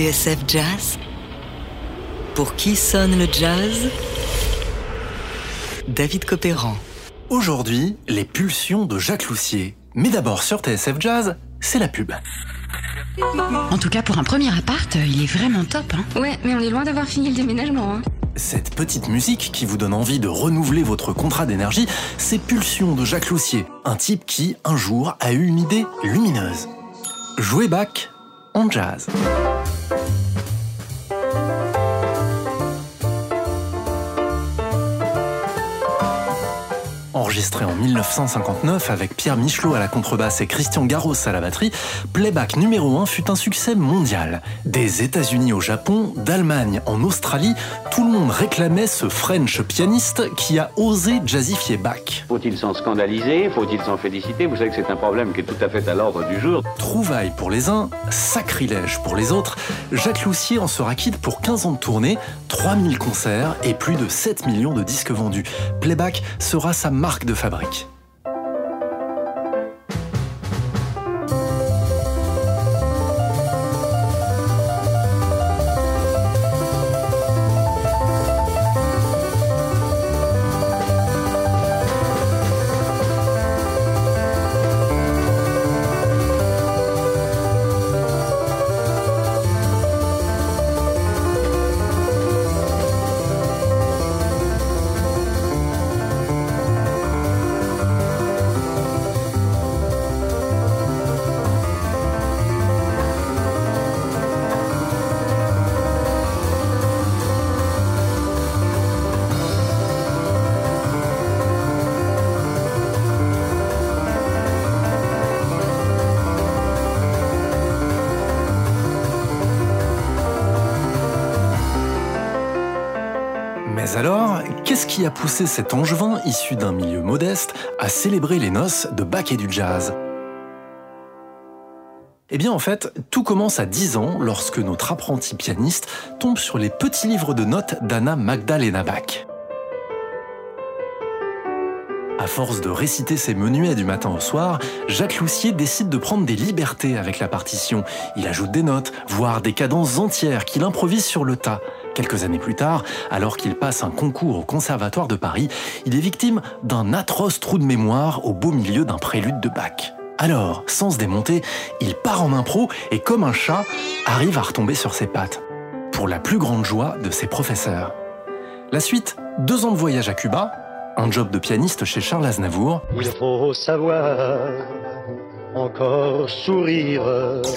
TSF Jazz Pour qui sonne le jazz? David Copéran. Aujourd'hui, les pulsions de Jacques Loussier. Mais d'abord sur TSF Jazz, c'est la pub. En tout cas, pour un premier appart, il est vraiment top. Hein. Ouais, mais on est loin d'avoir fini le déménagement. Hein. Cette petite musique qui vous donne envie de renouveler votre contrat d'énergie, c'est Pulsions de Jacques Loussier, un type qui, un jour, a eu une idée lumineuse. Jouer back en jazz. Enregistré en 1959 avec Pierre Michelot à la contrebasse et Christian Garros à la batterie, Playback numéro 1 fut un succès mondial. Des États-Unis au Japon, d'Allemagne en Australie, tout le monde réclamait ce French pianiste qui a osé jazzifier Bach. Faut-il s'en scandaliser? Faut-il s'en féliciter? Vous savez que c'est un problème qui est tout à fait à l'ordre du jour. Trouvaille pour les uns, sacrilège pour les autres, Jacques Loussier en sera quitte pour 15 ans de tournée, 3000 concerts et plus de 7 millions de disques vendus. Playback sera sa marque de fabrique. Mais alors, qu'est-ce qui a poussé cet angevin issu d'un milieu modeste à célébrer les noces de Bach et du jazz? Eh bien en fait, tout commence à 10 ans lorsque notre apprenti pianiste tombe sur les petits livres de notes d'Anna Magdalena Bach. À force de réciter ses menuets du matin au soir, Jacques Loussier décide de prendre des libertés avec la partition. Il ajoute des notes, voire des cadences entières qu'il improvise sur le tas. Quelques années plus tard, alors qu'il passe un concours au Conservatoire de Paris, il est victime d'un atroce trou de mémoire au beau milieu d'un prélude de Bach. Alors, sans se démonter, il part en impro et comme un chat, arrive à retomber sur ses pattes. Pour la plus grande joie de ses professeurs. La suite, deux ans de voyage à Cuba, un job de pianiste chez Charles Aznavour. Il faut savoir encore sourire.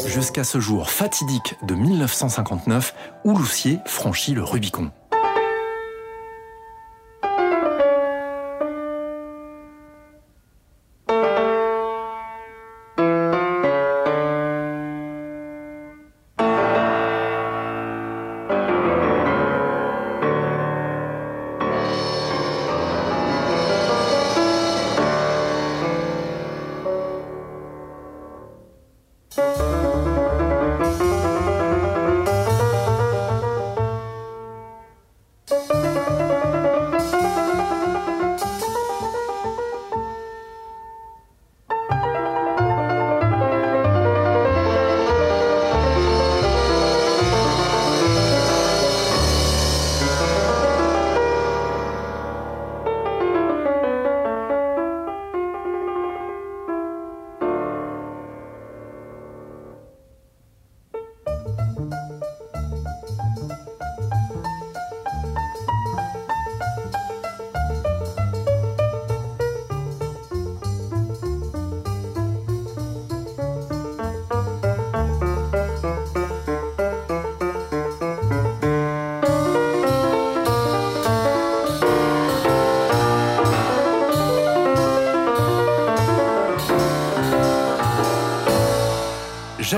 Jusqu'à ce jour fatidique de 1959 où Loussier franchit le Rubicon.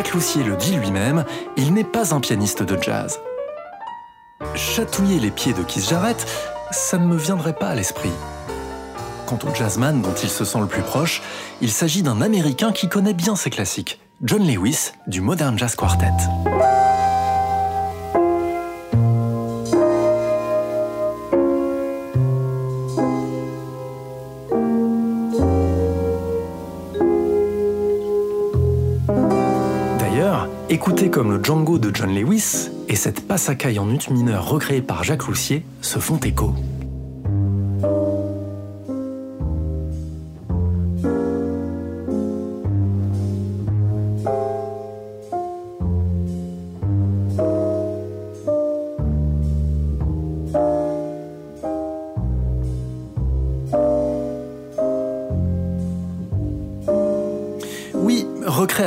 Jacques le dit lui-même, il n'est pas un pianiste de jazz. Chatouiller les pieds de Keith Jarrett, ça ne me viendrait pas à l'esprit. Quant au jazzman dont il se sent le plus proche, il s'agit d'un Américain qui connaît bien ses classiques, John Lewis du Modern Jazz Quartet. Django de John Lewis et cette passacaille en ut mineur recréée par Jacques Loussier se font écho.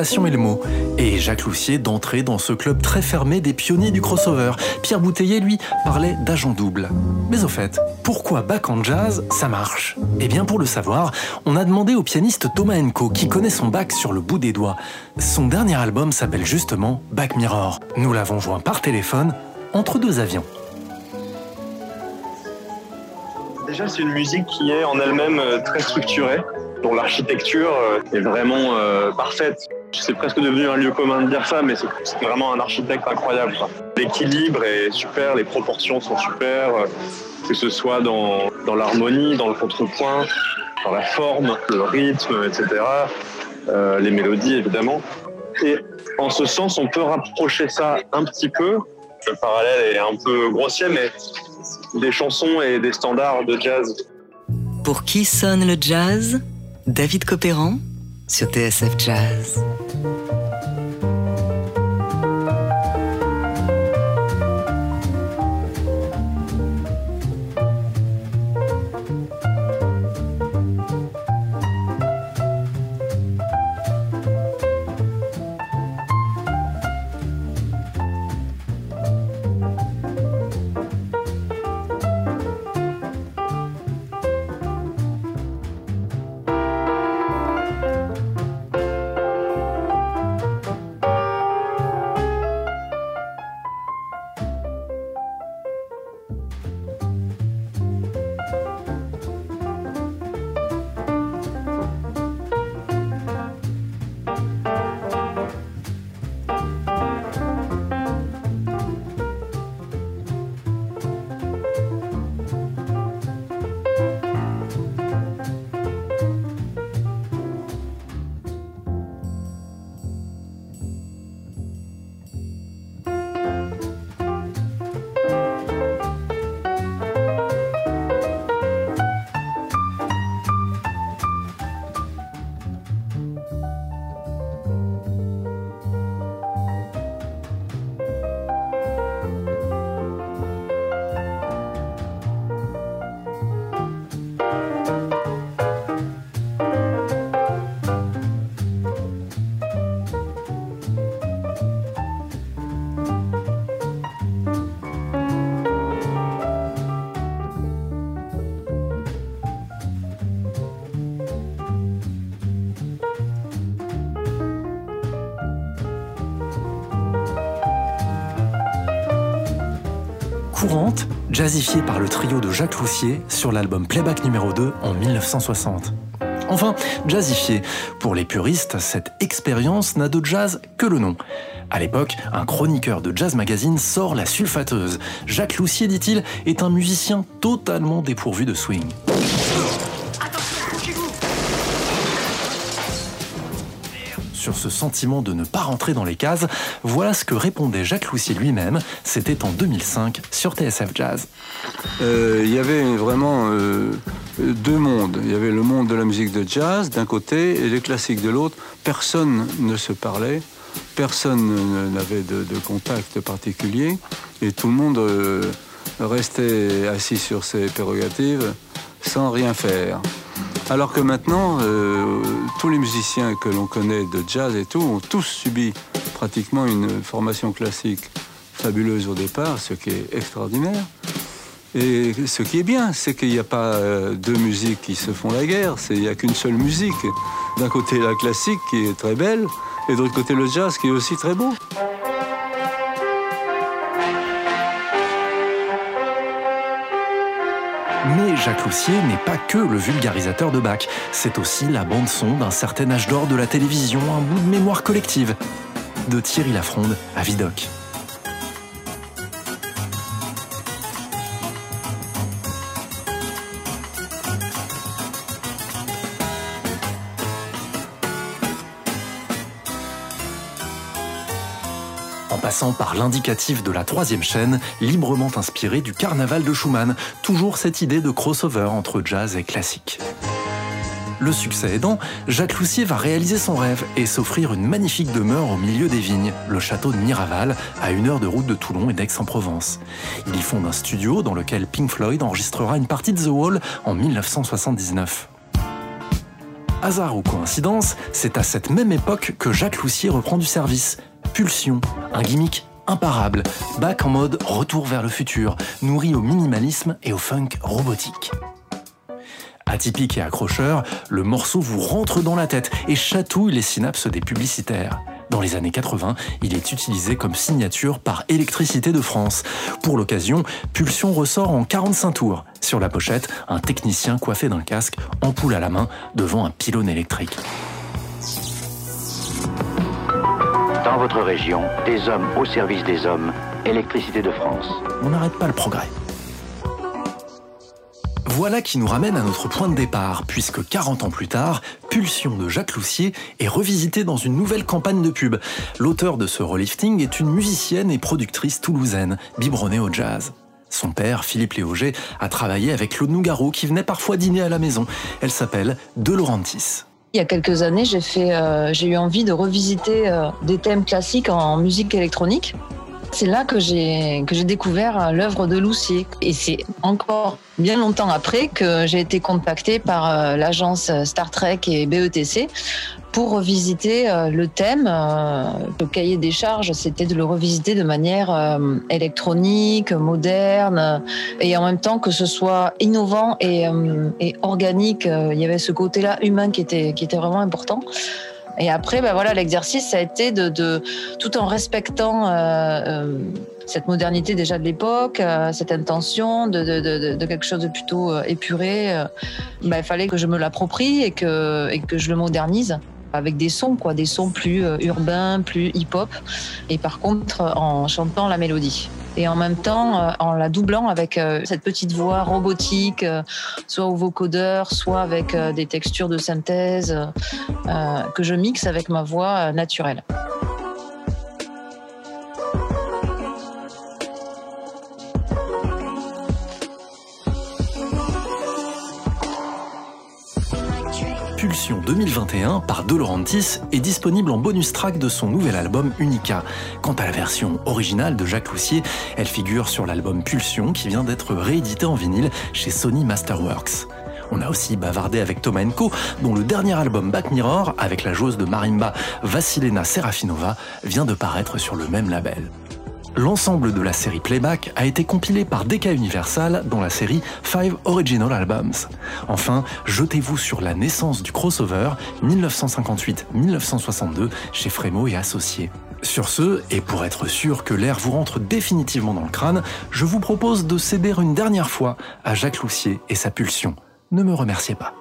Est le mot. Et Jacques Loussier d'entrer dans ce club très fermé des pionniers du crossover. Pierre Bouteiller, lui, parlait d'agent double. Mais au fait, pourquoi Bach en jazz, ça marche? Eh bien, pour le savoir, on a demandé au pianiste Thomas Enko, qui connaît son Bach sur le bout des doigts. Son dernier album s'appelle justement Bach Mirror. Nous l'avons joint par téléphone, entre deux avions. Déjà, c'est une musique qui est en elle-même euh, très structurée, dont l'architecture euh, est vraiment euh, parfaite. C'est presque devenu un lieu commun de dire ça, mais c'est vraiment un architecte incroyable. L'équilibre est super, les proportions sont super, euh, que ce soit dans, dans l'harmonie, dans le contrepoint, dans la forme, le rythme, etc. euh, les mélodies, évidemment. Et en ce sens, on peut rapprocher ça un petit peu. Le parallèle est un peu grossier, mais des chansons et des standards de jazz Pour qui sonne le jazz? David Copéran sur TSF Jazz. Courante, jazzifiée par le trio de Jacques Loussier sur l'album Playback numéro 2 en 1960. Enfin, jazzifiée. Pour les puristes, cette expérience n'a de jazz que le nom. À l'époque, un chroniqueur de Jazz Magazine sort la sulfateuse. Jacques Loussier, dit-il, est un musicien totalement dépourvu de swing. Ce sentiment de ne pas rentrer dans les cases, voilà ce que répondait Jacques Loussier lui-même. C'était en 2005 sur TSF Jazz. Euh, il y avait vraiment euh, deux mondes. Il y avait le monde de la musique de jazz d'un côté et les classiques de l'autre. Personne ne se parlait, personne ne- n'avait de, de contact particulier et tout le monde euh, restait assis sur ses prérogatives sans rien faire. Alors que maintenant, euh, tous les musiciens que l'on connaît de jazz et tout ont tous subi pratiquement une formation classique fabuleuse au départ, ce qui est extraordinaire. Et ce qui est bien, c'est qu'il n'y a pas euh, deux musiques qui se font la guerre, il n'y a qu'une seule musique. D'un côté la classique qui est très belle, et de l'autre côté le jazz qui est aussi très beau. Jacques Loussier n'est pas que le vulgarisateur de Bach, c'est aussi la bande-son d'un certain âge d'or de la télévision, un bout de mémoire collective. De Thierry Lafronde à Vidocq. En passant par l'indicatif de la troisième chaîne, librement inspiré du carnaval de Schumann, toujours cette idée de crossover entre jazz et classique. Le succès aidant, Jacques Loussier va réaliser son rêve et s'offrir une magnifique demeure au milieu des vignes, le château de Miraval, à une heure de route de Toulon et d'Aix-en-Provence. Il y fonde un studio dans lequel Pink Floyd enregistrera une partie de The Wall en 1979. Hasard ou coïncidence, c'est à cette même époque que Jacques Loussier reprend du service. Pulsion, un gimmick imparable, back en mode retour vers le futur, nourri au minimalisme et au funk robotique. Atypique et accrocheur, le morceau vous rentre dans la tête et chatouille les synapses des publicitaires. Dans les années 80, il est utilisé comme signature par Électricité de France. Pour l'occasion, Pulsion ressort en 45 tours. Sur la pochette, un technicien coiffé d'un casque, ampoule à la main, devant un pylône électrique. Dans votre région, des hommes au service des hommes, Électricité de France. On n'arrête pas le progrès. Voilà qui nous ramène à notre point de départ, puisque 40 ans plus tard, Pulsion de Jacques Loussier est revisité dans une nouvelle campagne de pub. L'auteur de ce relifting est une musicienne et productrice toulousaine, biberonnée au jazz. Son père, Philippe Léauger, a travaillé avec Claude Nougaro qui venait parfois dîner à la maison. Elle s'appelle De. Il y a quelques années, j'ai euh, eu envie de revisiter euh, des thèmes classiques en musique électronique. C'est là que j'ai que j'ai découvert euh, l'œuvre de Loussier et c'est encore bien longtemps après que j'ai été contactée par euh, l'agence Star Trek et BETC pour revisiter euh, le thème. Le cahier des charges, c'était de le revisiter de manière électronique, moderne et en même temps que ce soit innovant et, et organique. Il y avait ce côté-là humain qui était qui était vraiment important. Et après, ben voilà, l'exercice, ça a été de, tout en respectant euh, euh, cette modernité déjà de l'époque, euh, cette intention de, de, quelque chose de plutôt épuré. Ben, il fallait que je me l'approprie et que, et que je le modernise avec des sons, quoi, des sons plus urbains, plus hip-hop, et par contre en chantant la mélodie et en même temps euh, en la doublant avec euh, cette petite voix robotique, euh, soit au vocodeur, soit avec des textures de synthèse que je mixe avec ma voix naturelle. Pulsion 2021 par De Laurentiis est disponible en bonus track de son nouvel album Unica. Quant à la version originale de Jacques Loussier, elle figure sur l'album Pulsion qui vient d'être réédité en vinyle chez Sony Masterworks. On a aussi bavardé avec Thomas Co, dont le dernier album Back Mirror, avec la joueuse de marimba Vassilena Serafinova, vient de paraître sur le même label. L'ensemble de la série Playback a été compilé par Decca Universal dans la série Five Original Albums. Enfin, jetez-vous sur la naissance du crossover 1958-1962 chez Frémo et Associés. Sur ce, et pour être sûr que l'air vous rentre définitivement dans le crâne, je vous propose de céder une dernière fois à Jacques Loussier et sa pulsion. Ne me remerciez pas.